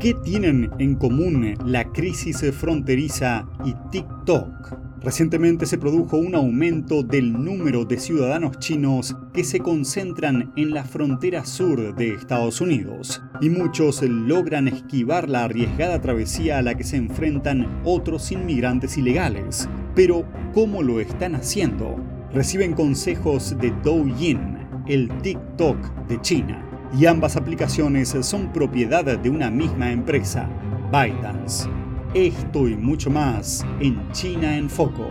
¿Qué tienen en común la crisis fronteriza y TikTok? Recientemente se produjo un aumento del número de ciudadanos chinos que se concentran en la frontera sur de Estados Unidos, y muchos logran esquivar la arriesgada travesía a la que se enfrentan otros inmigrantes ilegales. Pero, ¿cómo lo están haciendo? Reciben consejos de Douyin, el TikTok de China, y ambas aplicaciones son propiedad de una misma empresa, ByteDance. Esto y mucho más en China en Foco.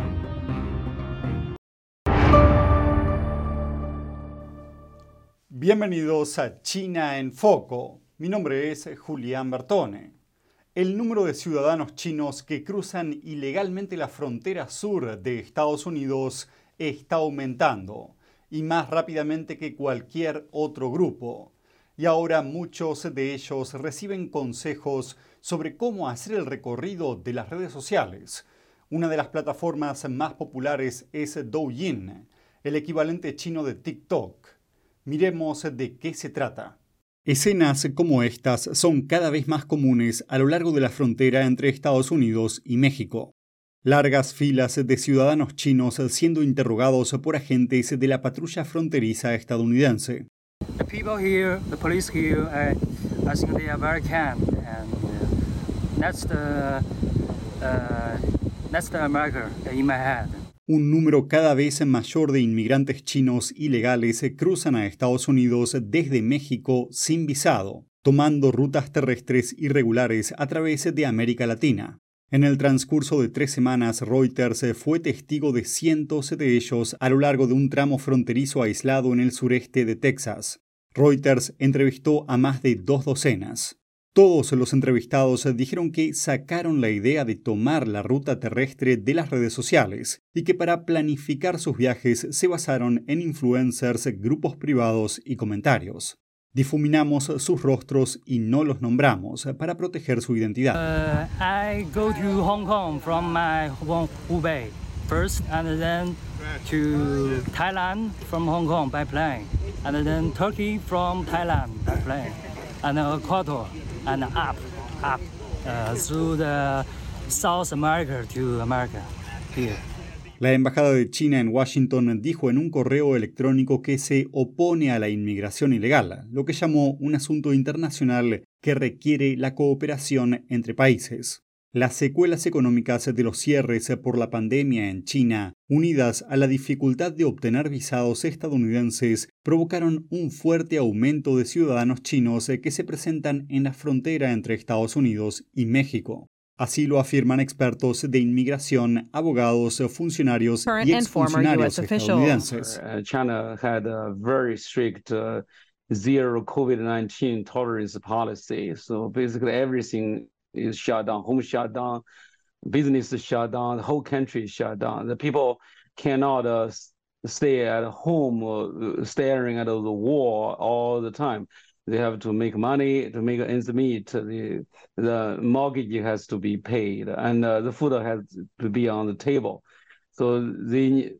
Bienvenidos a China en Foco. Mi nombre es Julián Bertone. El número de ciudadanos chinos que cruzan ilegalmente la frontera sur de Estados Unidos está aumentando y más rápidamente que cualquier otro grupo. Y ahora muchos de ellos reciben consejos sobre cómo hacer el recorrido de las redes sociales. Una de las plataformas más populares es Douyin, el equivalente chino de TikTok. Miremos de qué se trata. Escenas como estas son cada vez más comunes a lo largo de la frontera entre Estados Unidos y México. Largas filas de ciudadanos chinos siendo interrogados por agentes de la patrulla fronteriza estadounidense. Un número cada vez mayor de inmigrantes chinos ilegales cruzan a Estados Unidos desde México sin visado, tomando rutas terrestres irregulares a través de América Latina. En el transcurso de tres semanas, Reuters fue testigo de cientos de ellos a lo largo de un tramo fronterizo aislado en el sureste de Texas. Reuters entrevistó a más de dos docenas. Todos los entrevistados dijeron que sacaron la idea de tomar la ruta terrestre de las redes sociales y que para planificar sus viajes se basaron en influencers, grupos privados y comentarios. Difuminamos sus rostros y no los nombramos para proteger su identidad. Uh, I go to Hong Kong from my Hubei first and then to Thailand from Hong Kong by plane and then Turkey from Thailand by plane and Ecuador and up, up uh, through the South America to America here. La Embajada de China en Washington dijo en un correo electrónico que se opone a la inmigración ilegal, lo que llamó un asunto internacional que requiere la cooperación entre países. Las secuelas económicas de los cierres por la pandemia en China, unidas a la dificultad de obtener visados estadounidenses, provocaron un fuerte aumento de ciudadanos chinos que se presentan en la frontera entre Estados Unidos y México. Así lo afirman expertos de inmigración, abogados, funcionarios y exfuncionarios estadounidenses. Uh, China had a very strict uh, zero COVID-19 tolerance policy, so basically everything is shut down, home shut down, business is shut down, the whole country is shut down. The people cannot uh, stay at home uh, staring at the wall all the time. They have to make money to make ends meet. The, the mortgage has to be paid, and uh, the food has to be on the table. So they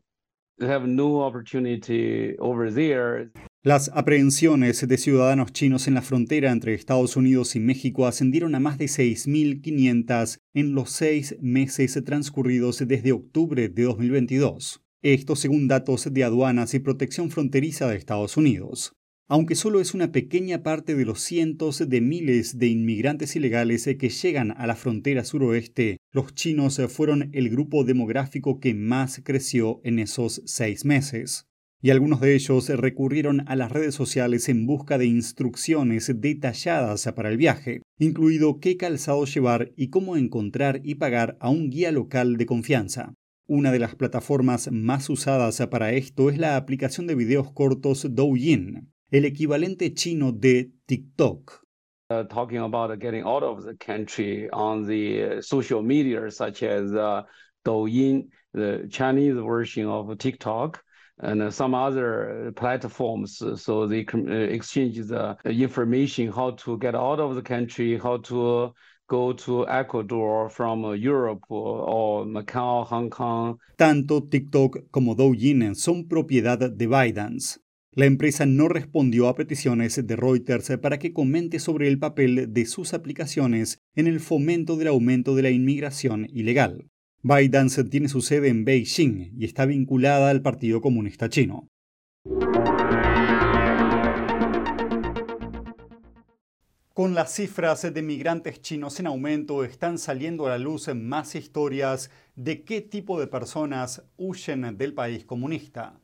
have no opportunity over there. Las aprehensiones de ciudadanos chinos en la frontera entre Estados Unidos y México ascendieron a más de 6.500 en los seis meses transcurridos desde octubre de 2022. Esto según datos de aduanas y protección fronteriza de Estados Unidos. Aunque solo es una pequeña parte de los cientos de miles de inmigrantes ilegales que llegan a la frontera suroeste, los chinos fueron el grupo demográfico que más creció en esos seis meses y algunos de ellos recurrieron a las redes sociales en busca de instrucciones detalladas para el viaje, incluido qué calzado llevar y cómo encontrar y pagar a un guía local de confianza. Una de las plataformas más usadas para esto es la aplicación de videos cortos Douyin, el equivalente chino de TikTok. Uh, talking about getting out of the country on the uh, social media such as uh, Douyin, the Chinese version of TikTok. and uh, some other platforms so they can uh, exchange the information how to get out of the country how to go to Ecuador from Europe or Macau, Hong Kong. Tanto TikTok como Douyin son propiedad de ByteDance. La empresa no respondió a peticiones de Reuters para que comente sobre el papel de sus aplicaciones en el fomento del aumento de la inmigración ilegal. ByteDance tiene su sede en Beijing y está vinculada al Partido Comunista Chino. Con las cifras de migrantes chinos en aumento, están saliendo a la luz más historias de qué tipo de personas huyen del país comunista.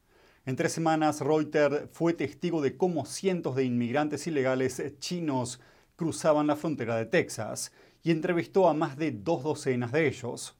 En tres semanas, Reuters fue testigo de cómo cientos de inmigrantes ilegales chinos cruzaban la frontera de Texas y entrevistó a más de dos docenas de ellos.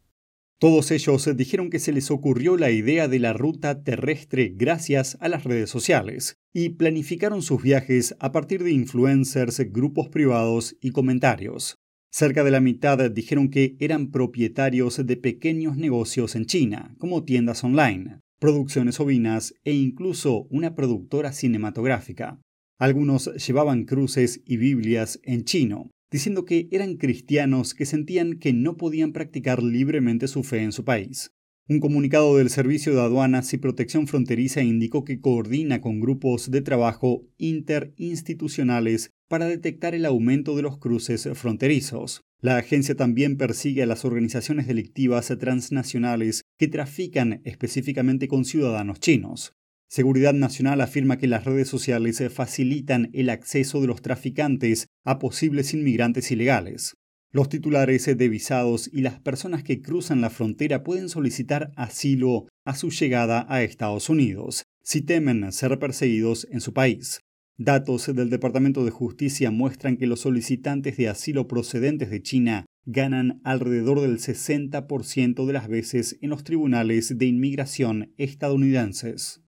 Todos ellos dijeron que se les ocurrió la idea de la ruta terrestre gracias a las redes sociales y planificaron sus viajes a partir de influencers, grupos privados y comentarios. Cerca de la mitad dijeron que eran propietarios de pequeños negocios en China, como tiendas online, producciones ovinas e incluso una productora cinematográfica. Algunos llevaban cruces y Biblias en chino, diciendo que eran cristianos que sentían que no podían practicar libremente su fe en su país. Un comunicado del Servicio de Aduanas y Protección Fronteriza indicó que coordina con grupos de trabajo interinstitucionales para detectar el aumento de los cruces fronterizos. La agencia también persigue a las organizaciones delictivas transnacionales que trafican específicamente con ciudadanos chinos. Seguridad Nacional afirma que las redes sociales facilitan el acceso de los traficantes a posibles inmigrantes ilegales. Los titulares de visados y las personas que cruzan la frontera pueden solicitar asilo a su llegada a Estados Unidos, si temen ser perseguidos en su país. Datos del Departamento de Justicia muestran que los solicitantes de asilo procedentes de China ganan alrededor del 60% de las veces en los tribunales de inmigración estadounidenses.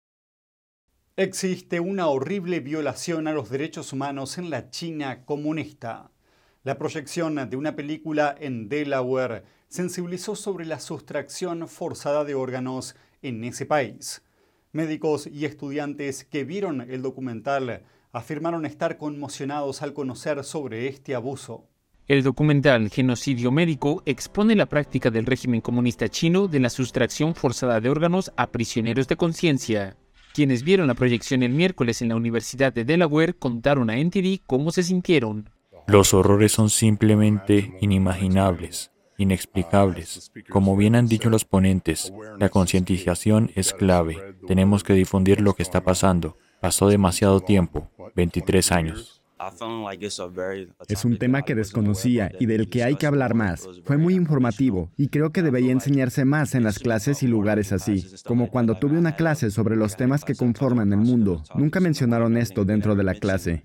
Existe una horrible violación a los derechos humanos en la China comunista. La proyección de una película en Delaware sensibilizó sobre la sustracción forzada de órganos en ese país. Médicos y estudiantes que vieron el documental afirmaron estar conmocionados al conocer sobre este abuso. El documental Genocidio Médico expone la práctica del régimen comunista chino de la sustracción forzada de órganos a prisioneros de conciencia. Quienes vieron la proyección el miércoles en la Universidad de Delaware contaron a NTD cómo se sintieron. Los horrores son simplemente inimaginables, inexplicables. Como bien han dicho los ponentes, la concientización es clave. Tenemos que difundir lo que está pasando. Pasó demasiado tiempo, 23 años. Es un tema que desconocía y del que hay que hablar más. Fue muy informativo y creo que debería enseñarse más en las clases y lugares así, como cuando tuve una clase sobre los temas que conforman el mundo. Nunca mencionaron esto dentro de la clase.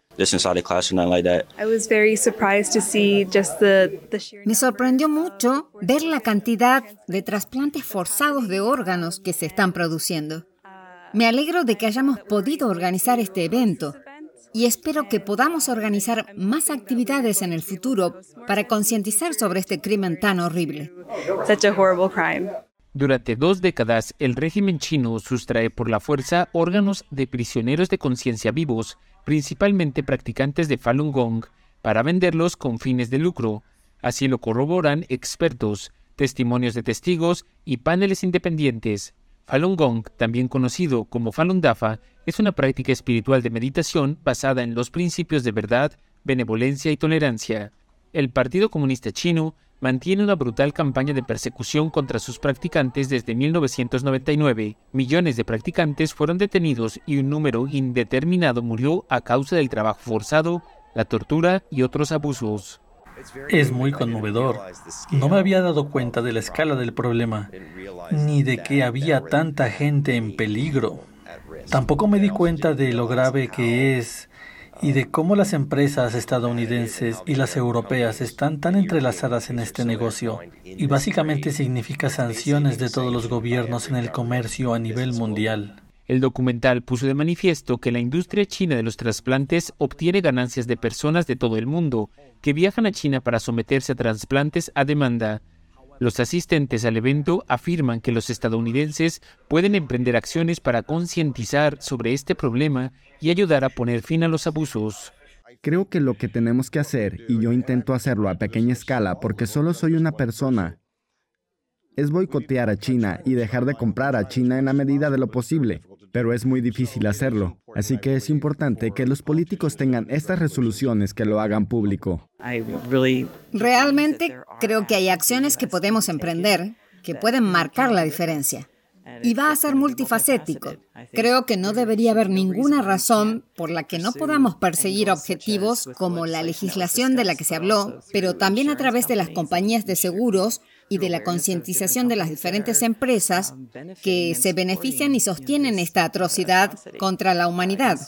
Me sorprendió mucho ver la cantidad de trasplantes forzados de órganos que se están produciendo. Me alegro de que hayamos podido organizar este evento y espero que podamos organizar más actividades en el futuro para concientizar sobre este crimen tan horrible. Durante dos décadas, el régimen chino sustrae por la fuerza órganos de prisioneros de conciencia vivos, principalmente practicantes de Falun Gong, para venderlos con fines de lucro. Así lo corroboran expertos, testimonios de testigos y paneles independientes. Falun Gong, también conocido como Falun Dafa, es una práctica espiritual de meditación basada en los principios de verdad, benevolencia y tolerancia. El Partido Comunista Chino mantiene una brutal campaña de persecución contra sus practicantes desde 1999. Millones de practicantes fueron detenidos y un número indeterminado murió a causa del trabajo forzado, la tortura y otros abusos. Es muy conmovedor. No me había dado cuenta de la escala del problema, ni de que había tanta gente en peligro. Tampoco me di cuenta de lo grave que es y de cómo las empresas estadounidenses y las europeas están tan entrelazadas en este negocio y básicamente significa sanciones de todos los gobiernos en el comercio a nivel mundial. El documental puso de manifiesto que la industria china de los trasplantes obtiene ganancias de personas de todo el mundo que viajan a China para someterse a trasplantes a demanda. Los asistentes al evento afirman que los estadounidenses pueden emprender acciones para concientizar sobre este problema y ayudar a poner fin a los abusos. Creo que lo que tenemos que hacer, y yo intento hacerlo a pequeña escala porque solo soy una persona, es boicotear a China y dejar de comprar a China en la medida de lo posible. Pero es muy difícil hacerlo. Así que es importante que los políticos tengan estas resoluciones que lo hagan público. Realmente creo que hay acciones que podemos emprender que pueden marcar la diferencia y va a ser multifacético. Creo que no debería haber ninguna razón por la que no podamos perseguir objetivos como la legislación de la que se habló, pero también a través de las compañías de seguros y de la concientización de las diferentes empresas que se benefician y sostienen esta atrocidad contra la humanidad.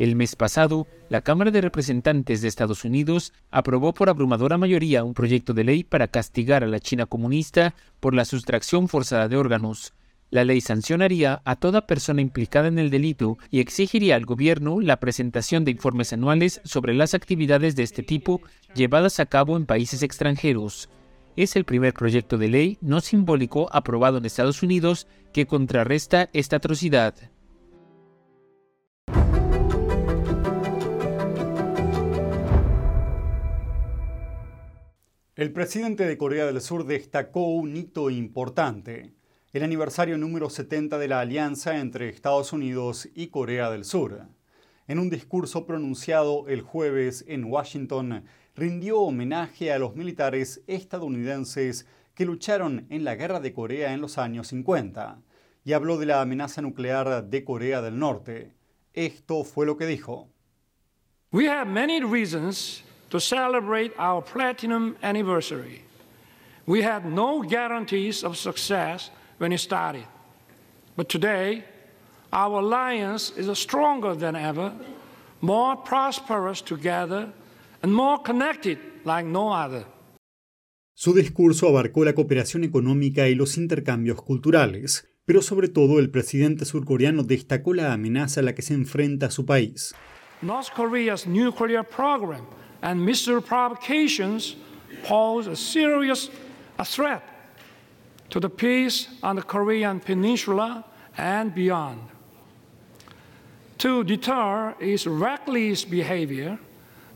El mes pasado, la Cámara de Representantes de Estados Unidos aprobó por abrumadora mayoría un proyecto de ley para castigar a la China comunista por la sustracción forzada de órganos. La ley sancionaría a toda persona implicada en el delito y exigiría al gobierno la presentación de informes anuales sobre las actividades de este tipo llevadas a cabo en países extranjeros. Es el primer proyecto de ley no simbólico aprobado en Estados Unidos que contrarresta esta atrocidad. El presidente de Corea del Sur destacó un hito importante, el aniversario número 70 de la alianza entre Estados Unidos y Corea del Sur. En un discurso pronunciado el jueves en Washington, rindió homenaje a los militares estadounidenses que lucharon en la Guerra de Corea en los años 50 y habló de la amenaza nuclear de Corea del Norte. Esto fue lo que dijo. We have many reasons to celebrate our platinum anniversary. We had no guarantees of success when it started. But today, our alliance is stronger than ever, more prosperous together, and more connected like no other. Su discurso abarcó la cooperación económica y los intercambios culturales, pero sobre todo el presidente surcoreano destacó la amenaza a la que se enfrenta su país. North Korea's nuclear program and missile provocations pose a serious a threat to the peace on the Korean Peninsula and beyond. To deter its reckless behavior,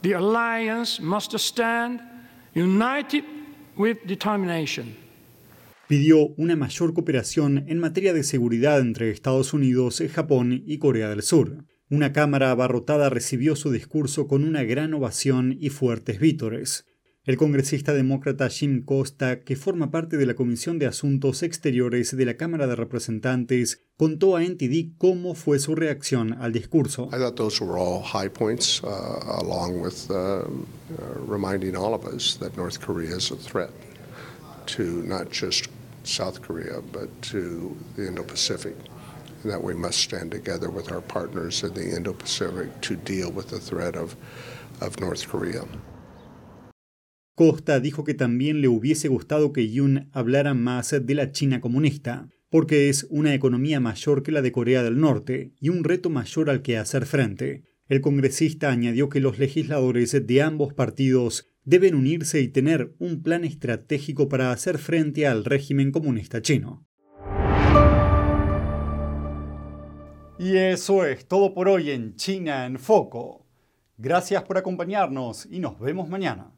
the alliance must stand united with determination. Pidió una mayor cooperación en materia de seguridad entre Estados Unidos, Japón y Corea del Sur. Una cámara abarrotada recibió su discurso con una gran ovación y fuertes vítores. El congresista demócrata Jim Costa, que forma parte de la Comisión de Asuntos Exteriores de la Cámara de Representantes, contó a NTD cómo fue su reacción al discurso. I thought those were all high points, uh, along with uh, uh, reminding all of us that North Korea is a threat to not just South Korea, but to the Indo-Pacific that we must stand together with our partners in the Indo-Pacific to deal with the threat of, of North Korea. Costa dijo que también le hubiese gustado que Yoon hablara más de la China comunista, porque es una economía mayor que la de Corea del Norte y un reto mayor al que hacer frente. El congresista añadió que los legisladores de ambos partidos deben unirse y tener un plan estratégico para hacer frente al régimen comunista chino. Y eso es todo por hoy en China en Foco. Gracias por acompañarnos y nos vemos mañana.